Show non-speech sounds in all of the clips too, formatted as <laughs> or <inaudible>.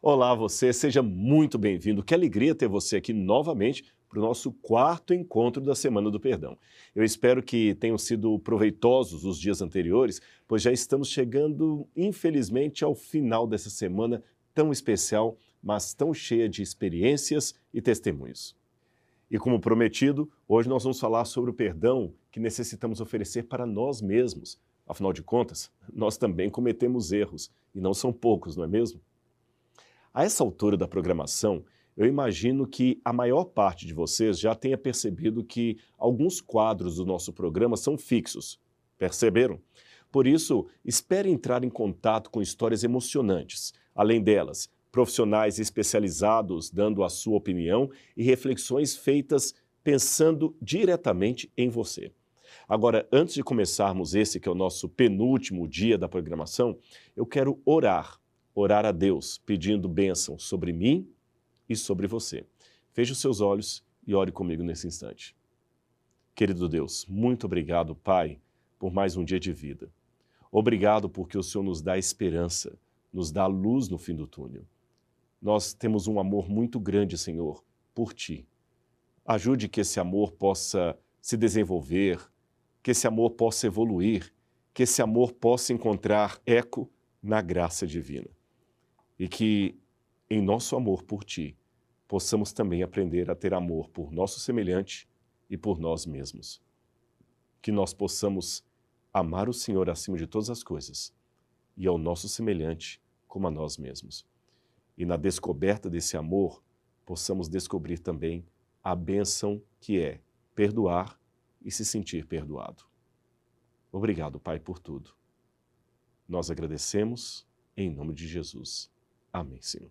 Olá, você, seja muito bem-vindo. Que alegria ter você aqui novamente para o nosso quarto encontro da Semana do Perdão. Eu espero que tenham sido proveitosos os dias anteriores, pois já estamos chegando, infelizmente, ao final dessa semana tão especial, mas tão cheia de experiências e testemunhos. E como prometido, hoje nós vamos falar sobre o perdão que necessitamos oferecer para nós mesmos. Afinal de contas, nós também cometemos erros, e não são poucos, não é mesmo? A essa altura da programação, eu imagino que a maior parte de vocês já tenha percebido que alguns quadros do nosso programa são fixos. Perceberam? Por isso, espere entrar em contato com histórias emocionantes. Além delas, profissionais especializados dando a sua opinião e reflexões feitas pensando diretamente em você. Agora, antes de começarmos esse que é o nosso penúltimo dia da programação, eu quero orar orar a Deus pedindo bênção sobre mim e sobre você. Feche os seus olhos e ore comigo nesse instante. Querido Deus, muito obrigado, Pai, por mais um dia de vida. Obrigado porque o Senhor nos dá esperança, nos dá luz no fim do túnel. Nós temos um amor muito grande, Senhor, por Ti. Ajude que esse amor possa se desenvolver, que esse amor possa evoluir, que esse amor possa encontrar eco na graça divina e que, em nosso amor por Ti, possamos também aprender a ter amor por nosso semelhante e por nós mesmos. Que nós possamos amar o Senhor acima de todas as coisas e ao nosso semelhante como a nós mesmos. E na descoberta desse amor, possamos descobrir também a bênção que é perdoar e se sentir perdoado. Obrigado, Pai, por tudo. Nós agradecemos em nome de Jesus. Amém, Senhor.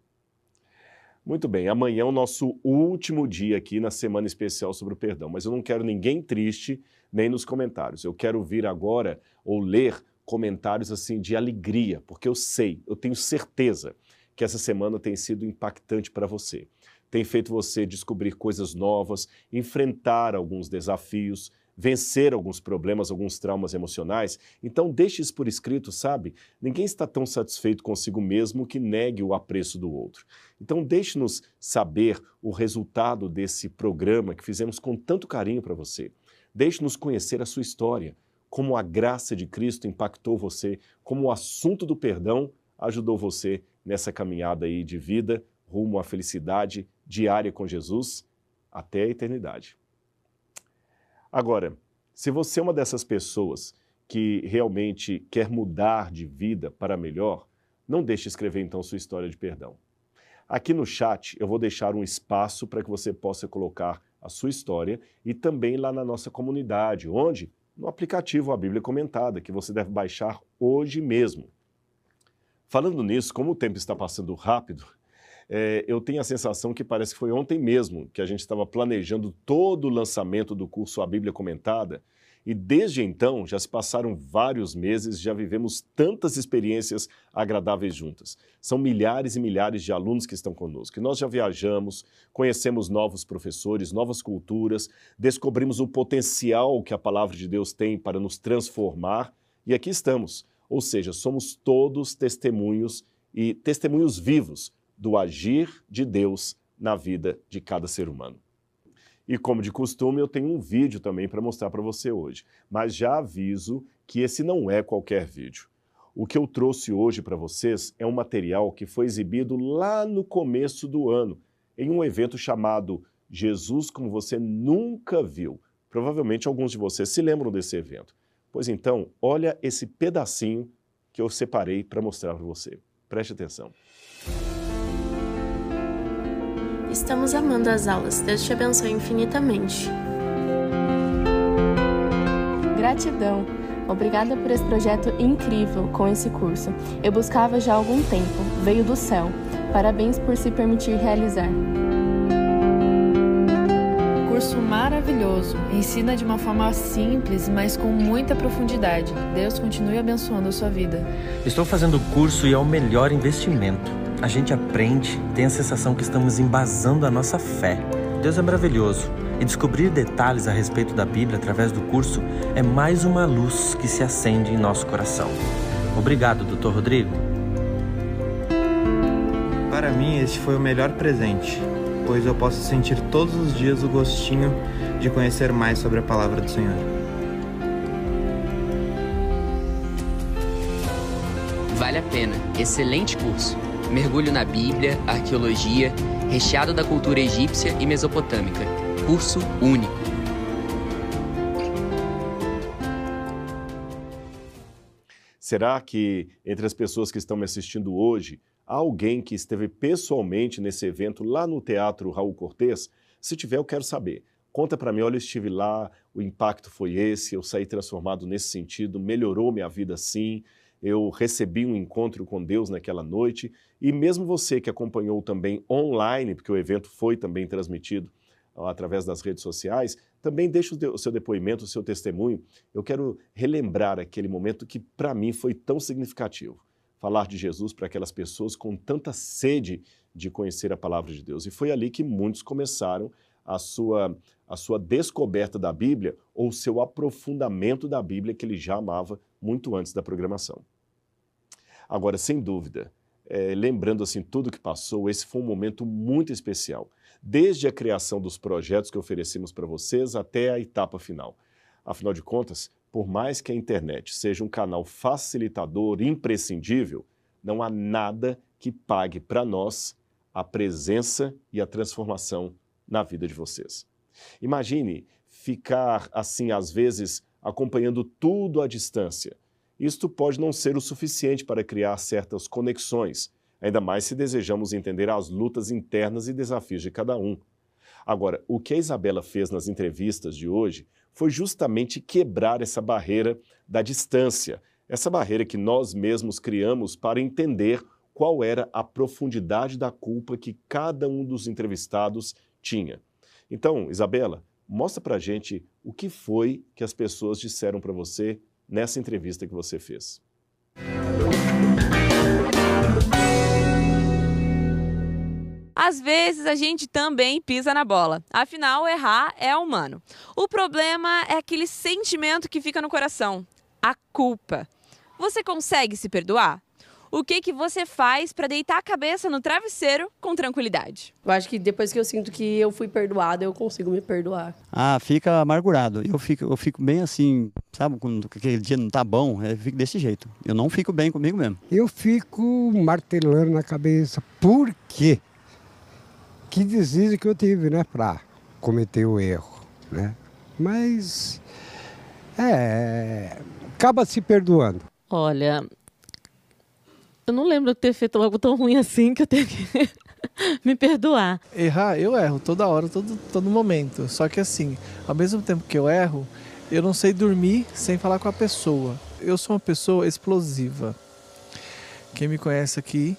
Muito bem, amanhã é o nosso último dia aqui na semana especial sobre o perdão, mas eu não quero ninguém triste nem nos comentários. Eu quero vir agora ou ler comentários assim de alegria, porque eu sei, eu tenho certeza que essa semana tem sido impactante para você. Tem feito você descobrir coisas novas, enfrentar alguns desafios, vencer alguns problemas, alguns traumas emocionais. Então, deixe isso por escrito, sabe? Ninguém está tão satisfeito consigo mesmo que negue o apreço do outro. Então, deixe-nos saber o resultado desse programa que fizemos com tanto carinho para você. Deixe-nos conhecer a sua história, como a graça de Cristo impactou você, como o assunto do perdão ajudou você nessa caminhada aí de vida rumo à felicidade diária com Jesus até a eternidade. Agora, se você é uma dessas pessoas que realmente quer mudar de vida para melhor, não deixe escrever então sua história de perdão. Aqui no chat eu vou deixar um espaço para que você possa colocar a sua história e também lá na nossa comunidade, onde? No aplicativo A Bíblia Comentada, que você deve baixar hoje mesmo. Falando nisso, como o tempo está passando rápido, é, eu tenho a sensação que parece que foi ontem mesmo que a gente estava planejando todo o lançamento do curso A Bíblia Comentada. E desde então já se passaram vários meses, já vivemos tantas experiências agradáveis juntas. São milhares e milhares de alunos que estão conosco. E nós já viajamos, conhecemos novos professores, novas culturas, descobrimos o potencial que a palavra de Deus tem para nos transformar e aqui estamos. Ou seja, somos todos testemunhos e testemunhos vivos do agir de Deus na vida de cada ser humano. E como de costume, eu tenho um vídeo também para mostrar para você hoje, mas já aviso que esse não é qualquer vídeo. O que eu trouxe hoje para vocês é um material que foi exibido lá no começo do ano, em um evento chamado Jesus como você nunca viu. Provavelmente alguns de vocês se lembram desse evento. Pois então, olha esse pedacinho que eu separei para mostrar para você. Preste atenção. Estamos amando as aulas. Deus te abençoe infinitamente. Gratidão. Obrigada por esse projeto incrível com esse curso. Eu buscava já há algum tempo. Veio do céu. Parabéns por se permitir realizar. Curso maravilhoso. Ensina de uma forma simples, mas com muita profundidade. Deus continue abençoando a sua vida. Estou fazendo o curso e é o melhor investimento a gente aprende, tem a sensação que estamos embasando a nossa fé. Deus é maravilhoso e descobrir detalhes a respeito da Bíblia através do curso é mais uma luz que se acende em nosso coração. Obrigado, Dr. Rodrigo. Para mim, este foi o melhor presente, pois eu posso sentir todos os dias o gostinho de conhecer mais sobre a palavra do Senhor. Vale a pena. Excelente curso. Mergulho na Bíblia, arqueologia, recheado da cultura egípcia e mesopotâmica. Curso único. Será que entre as pessoas que estão me assistindo hoje, há alguém que esteve pessoalmente nesse evento lá no Teatro Raul Cortez? Se tiver, eu quero saber. Conta para mim, olha, eu estive lá, o impacto foi esse, eu saí transformado nesse sentido, melhorou minha vida sim, eu recebi um encontro com Deus naquela noite. E mesmo você que acompanhou também online, porque o evento foi também transmitido através das redes sociais, também deixe o seu depoimento, o seu testemunho. Eu quero relembrar aquele momento que para mim foi tão significativo. Falar de Jesus para aquelas pessoas com tanta sede de conhecer a palavra de Deus. E foi ali que muitos começaram a sua, a sua descoberta da Bíblia ou seu aprofundamento da Bíblia que ele já amava muito antes da programação. Agora, sem dúvida, é, lembrando assim tudo que passou, esse foi um momento muito especial desde a criação dos projetos que oferecemos para vocês até a etapa final. Afinal de contas, por mais que a internet seja um canal facilitador imprescindível, não há nada que pague para nós a presença e a transformação na vida de vocês. Imagine ficar assim, às vezes, acompanhando tudo à distância. Isto pode não ser o suficiente para criar certas conexões ainda mais se desejamos entender as lutas internas e desafios de cada um. Agora, o que a Isabela fez nas entrevistas de hoje foi justamente quebrar essa barreira da distância, essa barreira que nós mesmos criamos para entender qual era a profundidade da culpa que cada um dos entrevistados tinha. Então, Isabela, mostra para gente o que foi que as pessoas disseram para você nessa entrevista que você fez. Às vezes a gente também pisa na bola. Afinal, errar é humano. O problema é aquele sentimento que fica no coração, a culpa. Você consegue se perdoar? O que que você faz para deitar a cabeça no travesseiro com tranquilidade? Eu acho que depois que eu sinto que eu fui perdoada, eu consigo me perdoar. Ah, fica amargurado. Eu fico, eu fico bem assim, sabe, quando aquele dia não tá bom, eu fico desse jeito. Eu não fico bem comigo mesmo. Eu fico martelando na cabeça. Por quê? que deslize que eu tive, né, para cometer o erro, né? Mas é, acaba se perdoando. Olha, eu não lembro de ter feito algo tão ruim assim que eu tenho que <laughs> me perdoar. Errar, eu erro toda hora, todo, todo momento. Só que assim, ao mesmo tempo que eu erro, eu não sei dormir sem falar com a pessoa. Eu sou uma pessoa explosiva. Quem me conhece aqui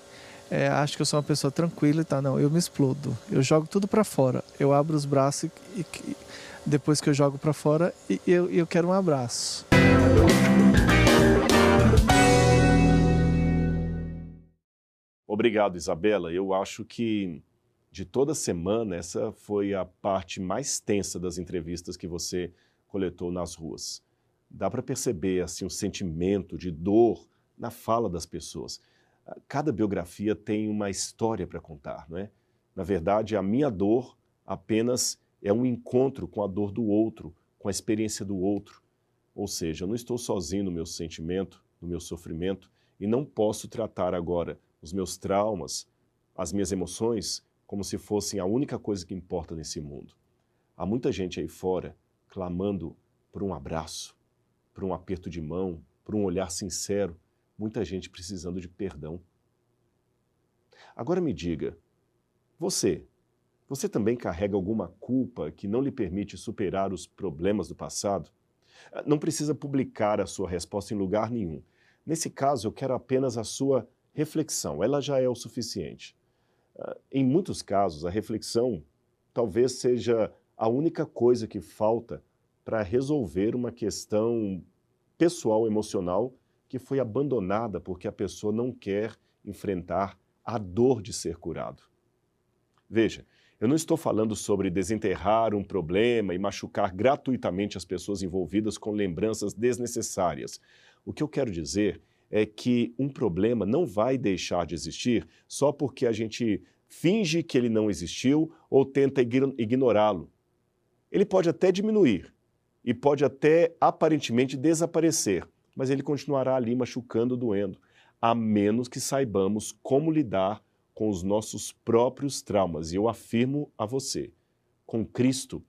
é, que eu sou uma pessoa tranquila e tá. Não, eu me explodo. Eu jogo tudo para fora. Eu abro os braços e, e depois que eu jogo para fora, e, eu, eu quero um abraço. Obrigado, Isabela. Eu acho que de toda semana essa foi a parte mais tensa das entrevistas que você coletou nas ruas. Dá para perceber assim um sentimento de dor na fala das pessoas cada biografia tem uma história para contar, não é? Na verdade, a minha dor apenas é um encontro com a dor do outro, com a experiência do outro. Ou seja, eu não estou sozinho no meu sentimento, no meu sofrimento, e não posso tratar agora os meus traumas, as minhas emoções, como se fossem a única coisa que importa nesse mundo. Há muita gente aí fora clamando por um abraço, por um aperto de mão, por um olhar sincero, muita gente precisando de perdão. Agora me diga, você, você também carrega alguma culpa que não lhe permite superar os problemas do passado? Ah, não precisa publicar a sua resposta em lugar nenhum. Nesse caso, eu quero apenas a sua reflexão, ela já é o suficiente. Ah, em muitos casos, a reflexão talvez seja a única coisa que falta para resolver uma questão pessoal, emocional que foi abandonada porque a pessoa não quer enfrentar a dor de ser curado. Veja, eu não estou falando sobre desenterrar um problema e machucar gratuitamente as pessoas envolvidas com lembranças desnecessárias. O que eu quero dizer é que um problema não vai deixar de existir só porque a gente finge que ele não existiu ou tenta ignorá-lo. Ele pode até diminuir e pode até aparentemente desaparecer, mas ele continuará ali machucando, doendo, a menos que saibamos como lidar com os nossos próprios traumas. E eu afirmo a você, com Cristo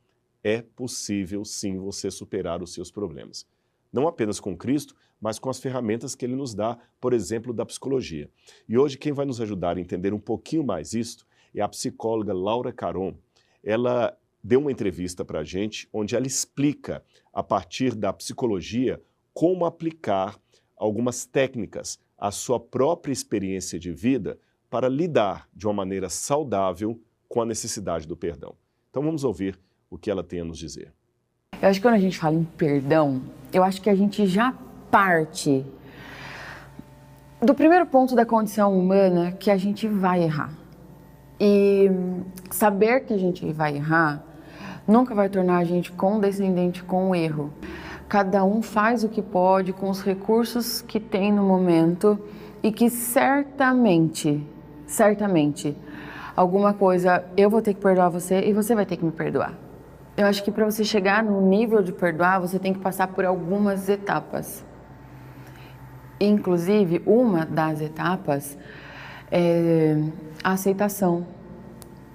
é possível sim você superar os seus problemas. Não apenas com Cristo, mas com as ferramentas que ele nos dá, por exemplo, da psicologia. E hoje quem vai nos ajudar a entender um pouquinho mais isto é a psicóloga Laura Caron. Ela deu uma entrevista para a gente onde ela explica, a partir da psicologia, como aplicar algumas técnicas à sua própria experiência de vida para lidar de uma maneira saudável com a necessidade do perdão. Então vamos ouvir o que ela tem a nos dizer. Eu acho que quando a gente fala em perdão, eu acho que a gente já parte do primeiro ponto da condição humana que a gente vai errar. E saber que a gente vai errar nunca vai tornar a gente condescendente com o erro. Cada um faz o que pode com os recursos que tem no momento e que certamente, certamente, alguma coisa eu vou ter que perdoar você e você vai ter que me perdoar. Eu acho que para você chegar no nível de perdoar, você tem que passar por algumas etapas. Inclusive, uma das etapas é a aceitação,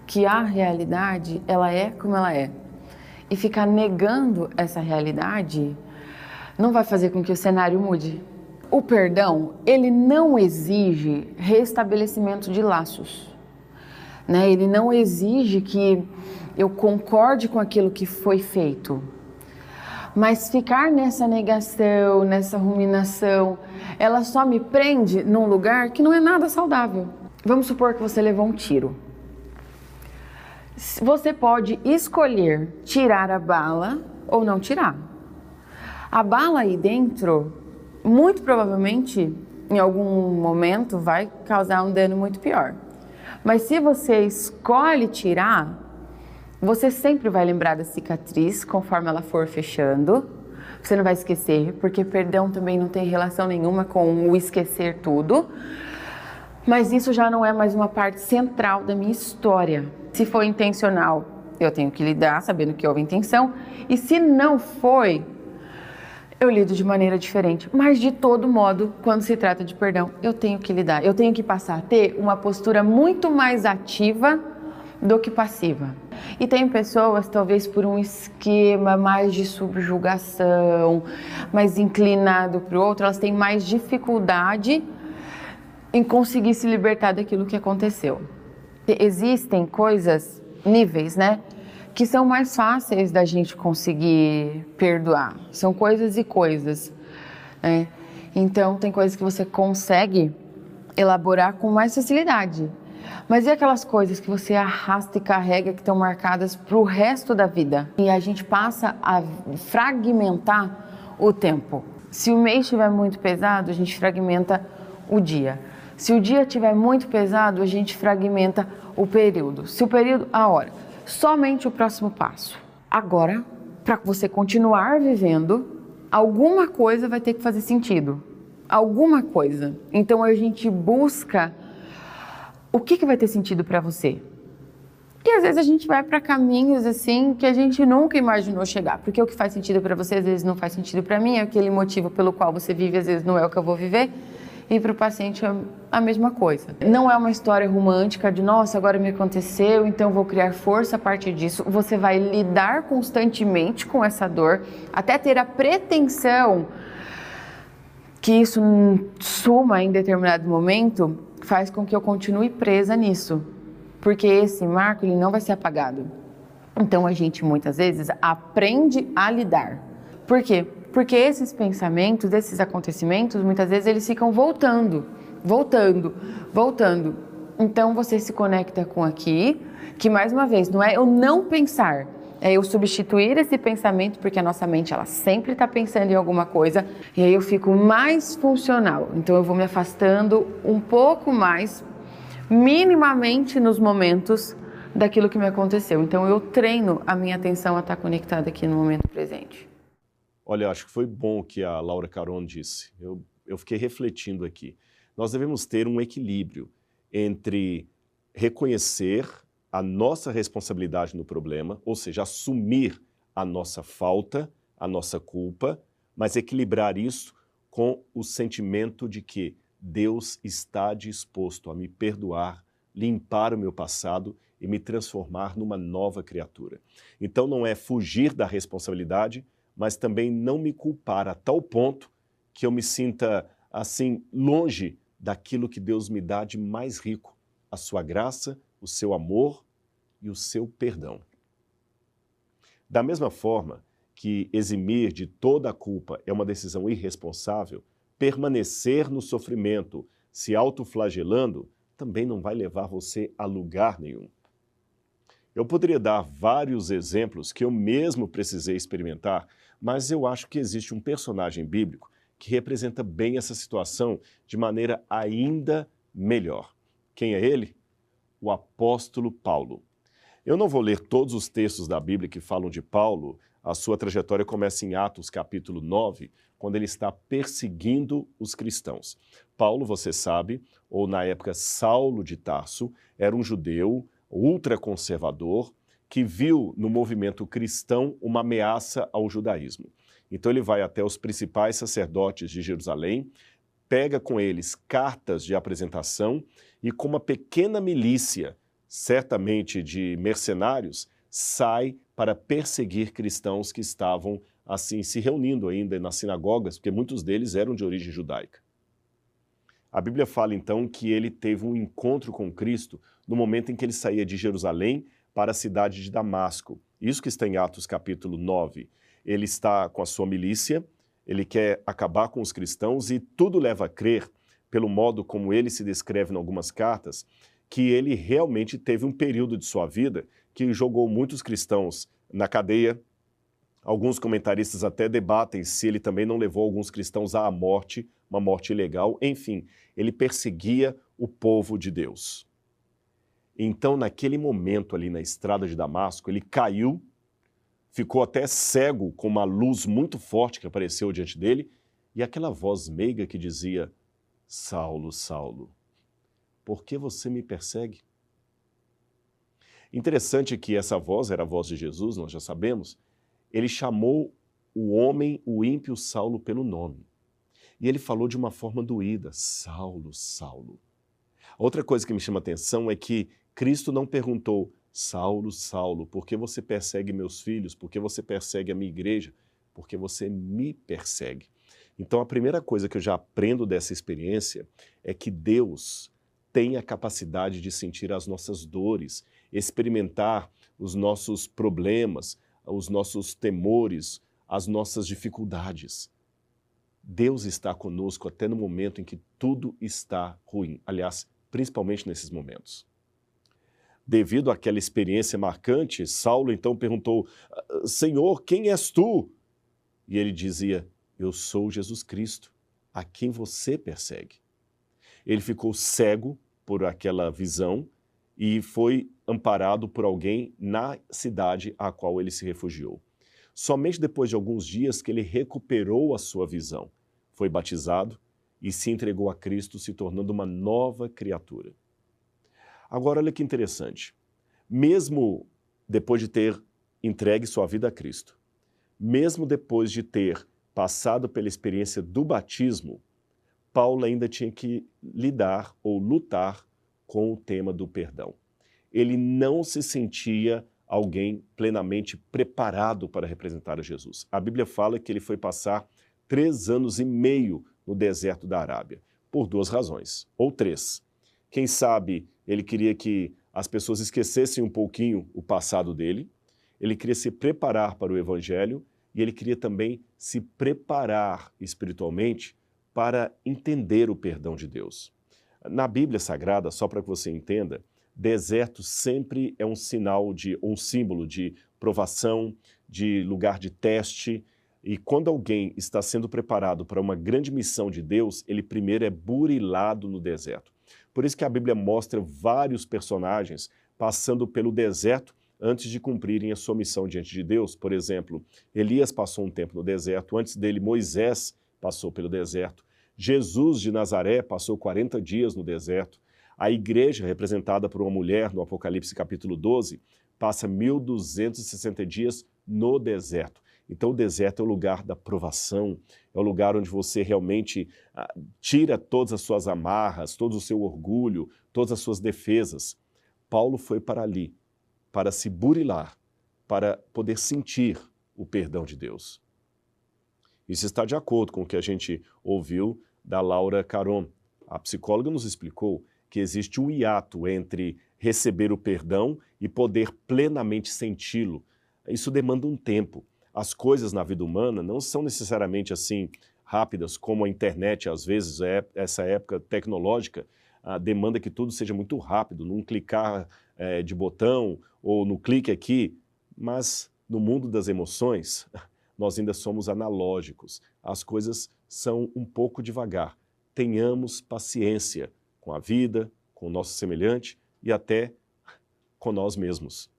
que a realidade ela é como ela é. E ficar negando essa realidade não vai fazer com que o cenário mude. O perdão, ele não exige restabelecimento de laços. Né? Ele não exige que eu concorde com aquilo que foi feito. Mas ficar nessa negação, nessa ruminação, ela só me prende num lugar que não é nada saudável. Vamos supor que você levou um tiro. Você pode escolher tirar a bala ou não tirar. A bala aí dentro, muito provavelmente, em algum momento, vai causar um dano muito pior. Mas se você escolhe tirar, você sempre vai lembrar da cicatriz conforme ela for fechando. Você não vai esquecer, porque perdão também não tem relação nenhuma com o esquecer tudo. Mas isso já não é mais uma parte central da minha história. Se foi intencional, eu tenho que lidar sabendo que houve intenção. E se não foi, eu lido de maneira diferente. Mas de todo modo, quando se trata de perdão, eu tenho que lidar. Eu tenho que passar a ter uma postura muito mais ativa do que passiva. E tem pessoas, talvez por um esquema mais de subjugação, mais inclinado para o outro, elas têm mais dificuldade em conseguir se libertar daquilo que aconteceu. Existem coisas, níveis, né? Que são mais fáceis da gente conseguir perdoar. São coisas e coisas. Né? Então, tem coisas que você consegue elaborar com mais facilidade. Mas e aquelas coisas que você arrasta e carrega que estão marcadas para o resto da vida? E a gente passa a fragmentar o tempo. Se o mês estiver muito pesado, a gente fragmenta o dia. Se o dia estiver muito pesado, a gente fragmenta o período. Se o período, a hora. Somente o próximo passo. Agora, para você continuar vivendo, alguma coisa vai ter que fazer sentido. Alguma coisa. Então a gente busca o que, que vai ter sentido para você? E às vezes a gente vai para caminhos assim que a gente nunca imaginou chegar, porque o que faz sentido para você às vezes não faz sentido para mim, aquele motivo pelo qual você vive às vezes não é o que eu vou viver. E para o paciente é a mesma coisa. Não é uma história romântica de nossa, agora me aconteceu, então vou criar força a partir disso. Você vai lidar constantemente com essa dor, até ter a pretensão que isso suma em determinado momento faz com que eu continue presa nisso, porque esse marco ele não vai ser apagado. Então a gente muitas vezes aprende a lidar. Por quê? Porque esses pensamentos, esses acontecimentos, muitas vezes eles ficam voltando, voltando, voltando. Então você se conecta com aqui, que mais uma vez não é eu não pensar, é eu substituir esse pensamento, porque a nossa mente ela sempre está pensando em alguma coisa, e aí eu fico mais funcional. Então eu vou me afastando um pouco mais, minimamente nos momentos daquilo que me aconteceu. Então eu treino a minha atenção a estar tá conectada aqui no momento presente. Olha, acho que foi bom o que a Laura Caron disse. Eu eu fiquei refletindo aqui. Nós devemos ter um equilíbrio entre reconhecer a nossa responsabilidade no problema, ou seja, assumir a nossa falta, a nossa culpa, mas equilibrar isso com o sentimento de que Deus está disposto a me perdoar, limpar o meu passado e me transformar numa nova criatura. Então não é fugir da responsabilidade, mas também não me culpar a tal ponto que eu me sinta assim longe daquilo que Deus me dá de mais rico, a sua graça, o seu amor e o seu perdão. Da mesma forma que eximir de toda a culpa é uma decisão irresponsável, permanecer no sofrimento, se autoflagelando, também não vai levar você a lugar nenhum. Eu poderia dar vários exemplos que eu mesmo precisei experimentar, mas eu acho que existe um personagem bíblico que representa bem essa situação de maneira ainda melhor. Quem é ele? O apóstolo Paulo. Eu não vou ler todos os textos da Bíblia que falam de Paulo, a sua trajetória começa em Atos capítulo 9, quando ele está perseguindo os cristãos. Paulo, você sabe, ou na época Saulo de Tarso, era um judeu ultraconservador que viu no movimento cristão uma ameaça ao judaísmo. Então ele vai até os principais sacerdotes de Jerusalém, pega com eles cartas de apresentação e com uma pequena milícia, certamente de mercenários, sai para perseguir cristãos que estavam assim se reunindo ainda nas sinagogas, porque muitos deles eram de origem judaica. A Bíblia fala então que ele teve um encontro com Cristo no momento em que ele saía de Jerusalém para a cidade de Damasco. Isso que está em Atos capítulo 9. Ele está com a sua milícia, ele quer acabar com os cristãos e tudo leva a crer, pelo modo como ele se descreve em algumas cartas, que ele realmente teve um período de sua vida que jogou muitos cristãos na cadeia. Alguns comentaristas até debatem se ele também não levou alguns cristãos à morte, uma morte ilegal. Enfim, ele perseguia o povo de Deus. Então, naquele momento ali na estrada de Damasco, ele caiu, ficou até cego com uma luz muito forte que apareceu diante dele e aquela voz meiga que dizia: Saulo, Saulo, por que você me persegue? Interessante que essa voz era a voz de Jesus, nós já sabemos. Ele chamou o homem, o ímpio Saulo, pelo nome. E ele falou de uma forma doída: Saulo, Saulo. Outra coisa que me chama a atenção é que Cristo não perguntou: Saulo, Saulo, por que você persegue meus filhos? Por que você persegue a minha igreja? Porque você me persegue. Então, a primeira coisa que eu já aprendo dessa experiência é que Deus tem a capacidade de sentir as nossas dores, experimentar os nossos problemas, os nossos temores, as nossas dificuldades. Deus está conosco até no momento em que tudo está ruim. Aliás, principalmente nesses momentos. Devido àquela experiência marcante, Saulo então perguntou: Senhor, quem és tu? E ele dizia: Eu sou Jesus Cristo, a quem você persegue. Ele ficou cego por aquela visão e foi amparado por alguém na cidade a qual ele se refugiou. Somente depois de alguns dias que ele recuperou a sua visão, foi batizado e se entregou a Cristo, se tornando uma nova criatura. Agora, olha que interessante. Mesmo depois de ter entregue sua vida a Cristo, mesmo depois de ter passado pela experiência do batismo, Paulo ainda tinha que lidar ou lutar com o tema do perdão. Ele não se sentia alguém plenamente preparado para representar a Jesus. A Bíblia fala que ele foi passar três anos e meio no deserto da Arábia, por duas razões, ou três. Quem sabe ele queria que as pessoas esquecessem um pouquinho o passado dele, ele queria se preparar para o Evangelho e ele queria também se preparar espiritualmente para entender o perdão de Deus. Na Bíblia Sagrada, só para que você entenda, deserto sempre é um sinal de, um símbolo de provação, de lugar de teste. E quando alguém está sendo preparado para uma grande missão de Deus, ele primeiro é burilado no deserto. Por isso que a Bíblia mostra vários personagens passando pelo deserto antes de cumprirem a sua missão diante de Deus. Por exemplo, Elias passou um tempo no deserto, antes dele Moisés passou pelo deserto. Jesus de Nazaré passou 40 dias no deserto. A igreja, representada por uma mulher no Apocalipse capítulo 12, passa 1260 dias no deserto. Então, o deserto é o lugar da provação, é o lugar onde você realmente ah, tira todas as suas amarras, todo o seu orgulho, todas as suas defesas. Paulo foi para ali, para se burilar, para poder sentir o perdão de Deus. Isso está de acordo com o que a gente ouviu da Laura Caron. A psicóloga nos explicou que existe um hiato entre receber o perdão e poder plenamente senti-lo. Isso demanda um tempo as coisas na vida humana não são necessariamente assim rápidas, como a internet, às vezes, é essa época tecnológica, a demanda que tudo seja muito rápido, num clicar é, de botão ou no clique aqui, mas no mundo das emoções, <laughs> nós ainda somos analógicos. As coisas são um pouco devagar. Tenhamos paciência com a vida, com o nosso semelhante e até com nós mesmos.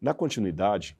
Na continuidade,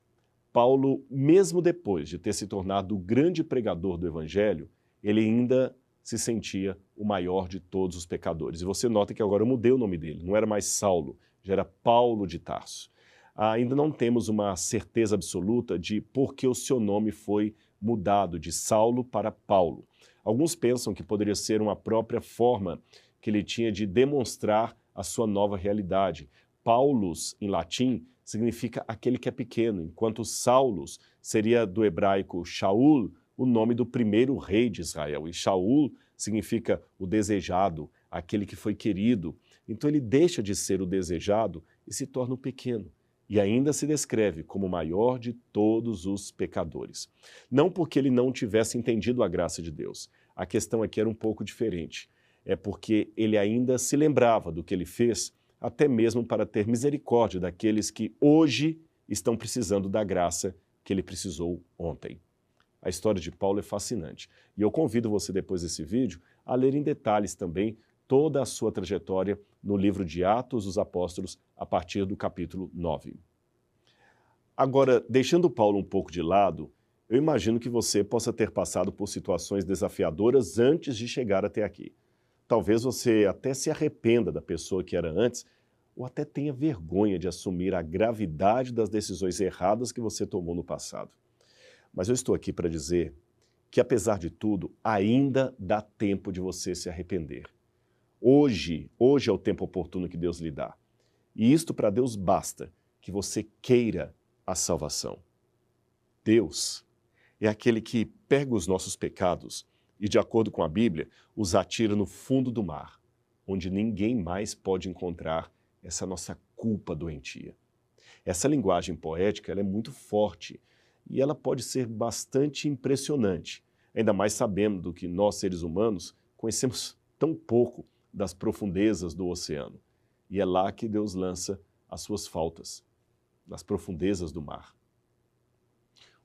Paulo, mesmo depois de ter se tornado o grande pregador do Evangelho, ele ainda se sentia o maior de todos os pecadores. E você nota que agora eu mudei o nome dele, não era mais Saulo, já era Paulo de Tarso. Ainda não temos uma certeza absoluta de por que o seu nome foi mudado de Saulo para Paulo. Alguns pensam que poderia ser uma própria forma que ele tinha de demonstrar a sua nova realidade. Paulus, em latim, significa aquele que é pequeno, enquanto Saulos seria do hebraico Shaul, o nome do primeiro rei de Israel. E Shaul significa o desejado, aquele que foi querido. Então ele deixa de ser o desejado e se torna o pequeno. E ainda se descreve como o maior de todos os pecadores. Não porque ele não tivesse entendido a graça de Deus. A questão aqui era um pouco diferente. É porque ele ainda se lembrava do que ele fez até mesmo para ter misericórdia daqueles que hoje estão precisando da graça que ele precisou ontem. A história de Paulo é fascinante e eu convido você, depois desse vídeo, a ler em detalhes também toda a sua trajetória no livro de Atos dos Apóstolos, a partir do capítulo 9. Agora, deixando Paulo um pouco de lado, eu imagino que você possa ter passado por situações desafiadoras antes de chegar até aqui. Talvez você até se arrependa da pessoa que era antes, ou até tenha vergonha de assumir a gravidade das decisões erradas que você tomou no passado. Mas eu estou aqui para dizer que, apesar de tudo, ainda dá tempo de você se arrepender. Hoje, hoje é o tempo oportuno que Deus lhe dá. E isto para Deus basta que você queira a salvação. Deus é aquele que pega os nossos pecados e, de acordo com a Bíblia, os atira no fundo do mar, onde ninguém mais pode encontrar essa nossa culpa doentia. Essa linguagem poética é muito forte e ela pode ser bastante impressionante, ainda mais sabendo que nós, seres humanos, conhecemos tão pouco das profundezas do oceano. E é lá que Deus lança as suas faltas, nas profundezas do mar.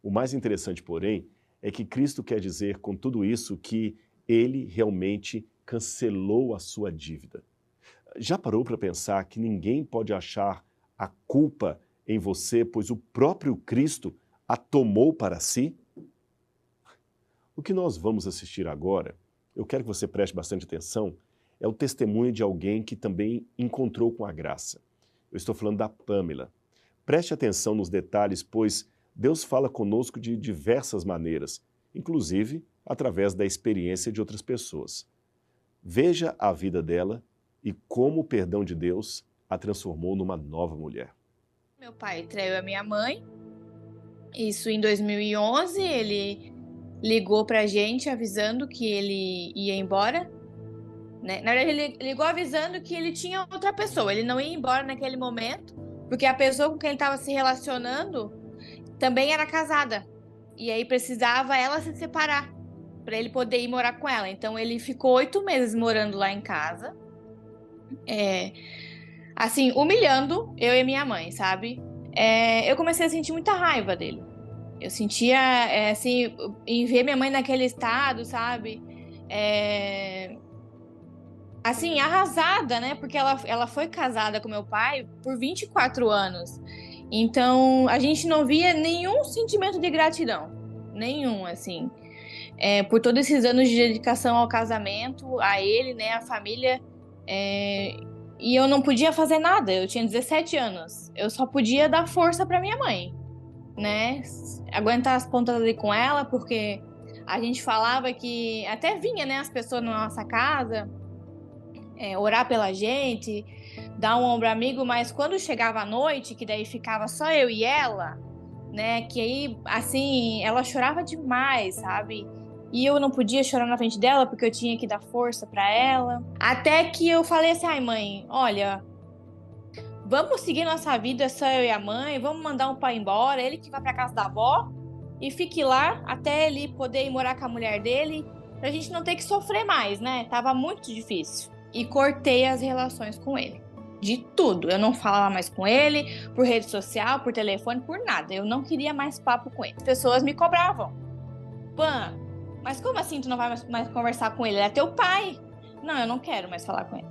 O mais interessante, porém, é que Cristo quer dizer com tudo isso que ele realmente cancelou a sua dívida. Já parou para pensar que ninguém pode achar a culpa em você, pois o próprio Cristo a tomou para si? O que nós vamos assistir agora, eu quero que você preste bastante atenção, é o testemunho de alguém que também encontrou com a graça. Eu estou falando da Pamela. Preste atenção nos detalhes, pois Deus fala conosco de diversas maneiras, inclusive através da experiência de outras pessoas. Veja a vida dela e como o perdão de Deus a transformou numa nova mulher. Meu pai traiu a minha mãe. Isso em 2011, ele ligou pra gente avisando que ele ia embora. Né? Na verdade, ele ligou avisando que ele tinha outra pessoa. Ele não ia embora naquele momento, porque a pessoa com quem ele estava se relacionando também era casada. E aí precisava ela se separar para ele poder ir morar com ela. Então ele ficou oito meses morando lá em casa. É, assim, humilhando eu e minha mãe, sabe? É, eu comecei a sentir muita raiva dele. Eu sentia, é, assim, em ver minha mãe naquele estado, sabe? É, assim, arrasada, né? Porque ela, ela foi casada com meu pai por 24 anos. Então, a gente não via nenhum sentimento de gratidão. Nenhum, assim. é, por todos esses anos de dedicação ao casamento, a ele, né, a família. É, e eu não podia fazer nada. Eu tinha 17 anos. Eu só podia dar força para minha mãe, né? Aguentar as pontas ali com ela, porque a gente falava que até vinha, né, as pessoas na nossa casa é, orar pela gente, dar um ombro amigo, mas quando chegava a noite, que daí ficava só eu e ela, né, que aí, assim, ela chorava demais, sabe? E eu não podia chorar na frente dela porque eu tinha que dar força para ela. Até que eu falei assim: ai, mãe, olha, vamos seguir nossa vida, só eu e a mãe, vamos mandar um pai embora, ele que vai para casa da avó e fique lá até ele poder ir morar com a mulher dele, pra gente não ter que sofrer mais, né? Tava muito difícil. E cortei as relações com ele. De tudo. Eu não falava mais com ele, por rede social, por telefone, por nada. Eu não queria mais papo com ele. Pessoas me cobravam. Pan, mas como assim tu não vai mais, conversar com ele? Ele é teu pai. Não, eu não quero mais falar com ele.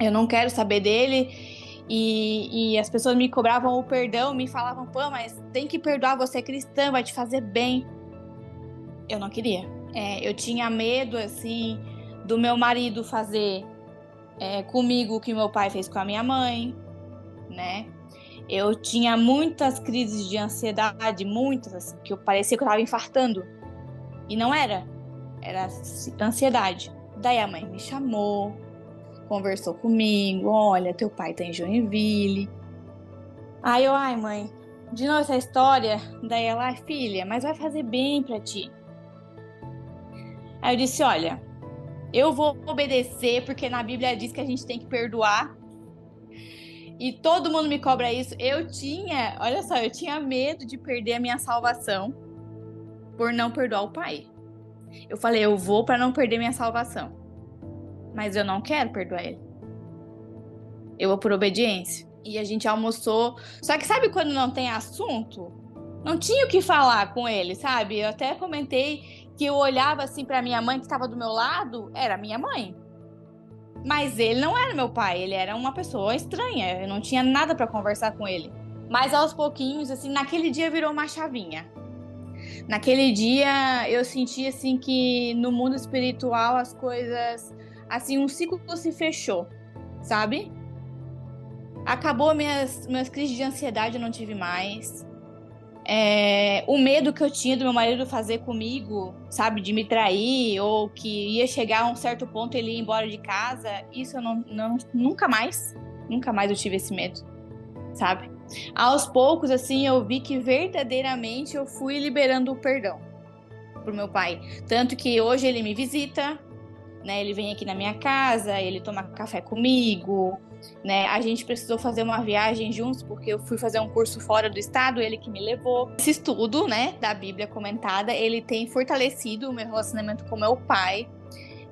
Eu não quero saber dele. E, e as pessoas me cobravam o perdão, me falavam, pô, mas tem que perdoar, você é cristã, vai te fazer bem. Eu não queria. É, eu tinha medo, assim, do meu marido fazer é, comigo o que meu pai fez com a minha mãe, né? Eu tinha muitas crises de ansiedade, muitas, assim, que eu parecia que eu tava infartando. E não era. Era ansiedade. Daí a mãe me chamou, conversou comigo. Olha, teu pai tá em Joinville. Aí eu, ai mãe, de novo essa história. Daí ela, filha, mas vai fazer bem para ti. Aí eu disse, olha, eu vou obedecer porque na Bíblia diz que a gente tem que perdoar. E todo mundo me cobra isso. Eu tinha, olha só, eu tinha medo de perder a minha salvação por não perdoar o pai. Eu falei, eu vou para não perder minha salvação. Mas eu não quero perdoar ele. Eu vou por obediência. E a gente almoçou. Só que sabe quando não tem assunto? Não tinha o que falar com ele, sabe? Eu até comentei que eu olhava assim para minha mãe que estava do meu lado, era minha mãe. Mas ele não era meu pai, ele era uma pessoa estranha, eu não tinha nada para conversar com ele. Mas aos pouquinhos, assim, naquele dia virou uma chavinha. Naquele dia eu senti assim que no mundo espiritual as coisas, assim, um ciclo se fechou, sabe? Acabou minhas minhas crises de ansiedade, eu não tive mais. É, o medo que eu tinha do meu marido fazer comigo, sabe, de me trair ou que ia chegar a um certo ponto ele ir embora de casa, isso eu não, não nunca mais, nunca mais eu tive esse medo, sabe? Aos poucos, assim, eu vi que verdadeiramente eu fui liberando o perdão pro meu pai. Tanto que hoje ele me visita, né? Ele vem aqui na minha casa, ele toma café comigo, né? A gente precisou fazer uma viagem juntos porque eu fui fazer um curso fora do estado, ele que me levou. Esse estudo, né, da Bíblia comentada, ele tem fortalecido o meu relacionamento com meu pai,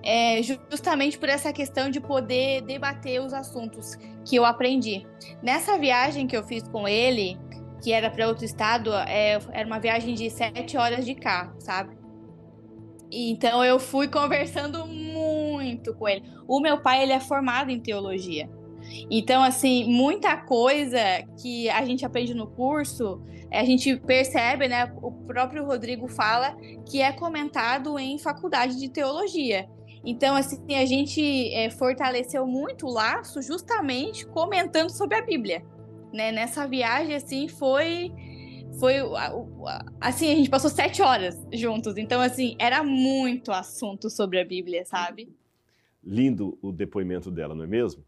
é, justamente por essa questão de poder debater os assuntos que eu aprendi. Nessa viagem que eu fiz com ele, que era para outro estado, é, era uma viagem de sete horas de carro, sabe? Então eu fui conversando muito com ele. O meu pai ele é formado em teologia. Então, assim, muita coisa que a gente aprende no curso, a gente percebe, né? O próprio Rodrigo fala que é comentado em faculdade de teologia. Então, assim, a gente é, fortaleceu muito o laço justamente comentando sobre a Bíblia. Né? Nessa viagem, assim, foi. Foi assim, a gente passou sete horas juntos. Então, assim, era muito assunto sobre a Bíblia, sabe? Lindo o depoimento dela, não é mesmo?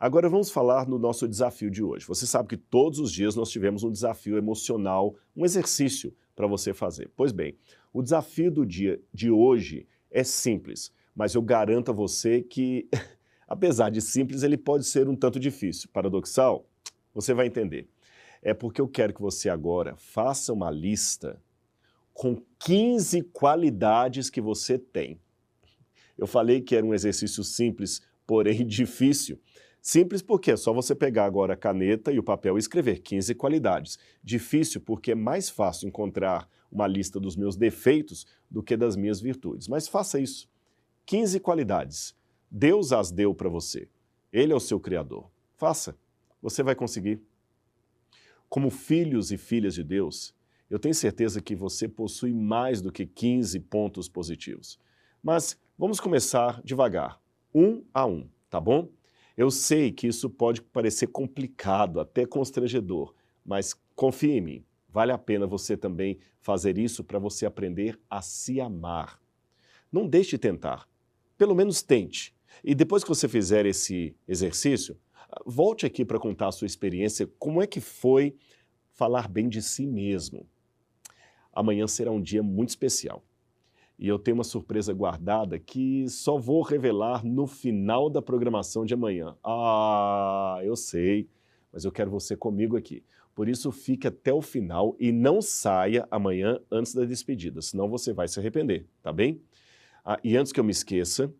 Agora vamos falar no nosso desafio de hoje. Você sabe que todos os dias nós tivemos um desafio emocional, um exercício para você fazer. Pois bem, o desafio do dia de hoje é simples mas eu garanto a você que, <laughs> apesar de simples, ele pode ser um tanto difícil. Paradoxal? Você vai entender. É porque eu quero que você agora faça uma lista com 15 qualidades que você tem. Eu falei que era um exercício simples, porém <laughs> difícil. Simples porque é só você pegar agora a caneta e o papel e escrever 15 qualidades. Difícil porque é mais fácil encontrar uma lista dos meus defeitos do que das minhas virtudes. Mas faça isso. 15 qualidades. Deus as deu para você. Ele é o seu Criador. Faça, você vai conseguir. Como filhos e filhas de Deus, Eu tenho certeza que você possui mais do que 15 pontos positivos. Mas vamos começar devagar, um a um, tá bom? Eu sei que isso pode parecer complicado, até constrangedor, mas confie em mim, vale a pena você também fazer isso para você aprender a se amar. Não deixe de tentar, pelo menos tente. E depois que você fizer esse exercício, volte aqui para contar a sua experiência, como é que foi falar bem de si mesmo. Amanhã será um dia muito especial. E eu tenho uma surpresa guardada que só vou revelar no final da programação de amanhã. Ah, eu sei, mas eu quero você comigo aqui. Por isso, fique até o final e não saia amanhã antes da despedida, senão você vai se arrepender, tá bem? Ah, e antes que eu me esqueça,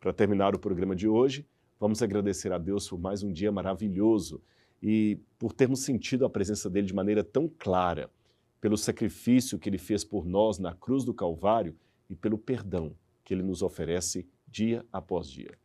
para terminar o programa de hoje, vamos agradecer a Deus por mais um dia maravilhoso e por termos sentido a presença dele de maneira tão clara, pelo sacrifício que ele fez por nós na cruz do Calvário e pelo perdão que ele nos oferece dia após dia.